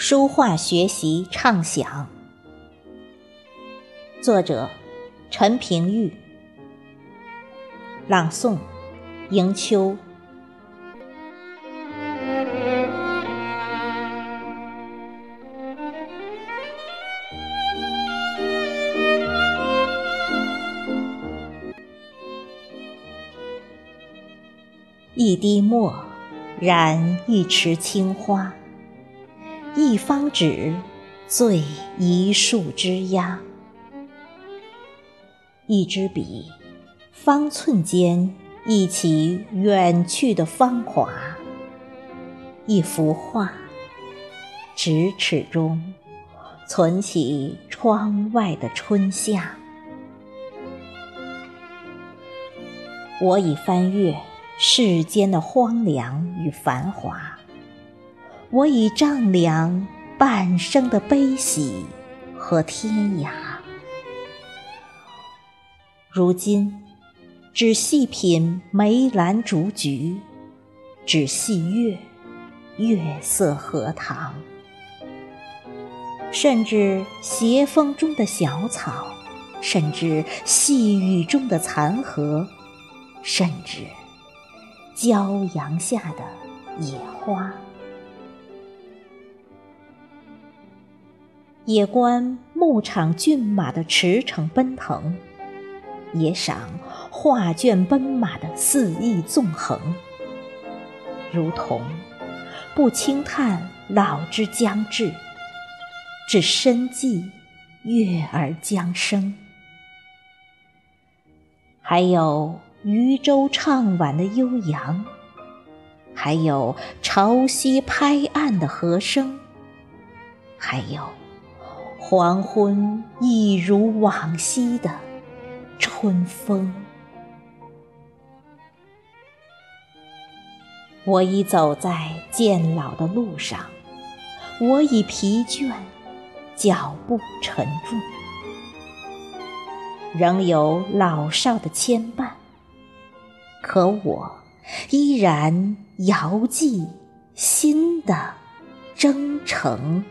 书画学习畅想，作者陈平玉，朗诵迎秋。一滴墨染一池青花，一方纸醉一树枝桠。一支笔，方寸间忆起远去的芳华；一幅画，咫尺中存起窗外的春夏。我已翻阅。世间的荒凉与繁华，我已丈量半生的悲喜和天涯。如今，只细品梅兰竹菊，只细阅月色荷塘，甚至斜风中的小草，甚至细雨中的残荷，甚至。骄阳下的野花，也观牧场骏马的驰骋奔腾，也赏画卷奔马的肆意纵横，如同不轻叹老之将至，只深记月儿将生，还有。渔舟唱晚的悠扬，还有潮汐拍岸的和声，还有黄昏一如往昔的春风。我已走在渐老的路上，我已疲倦，脚步沉重，仍有老少的牵绊。可我依然遥寄新的征程。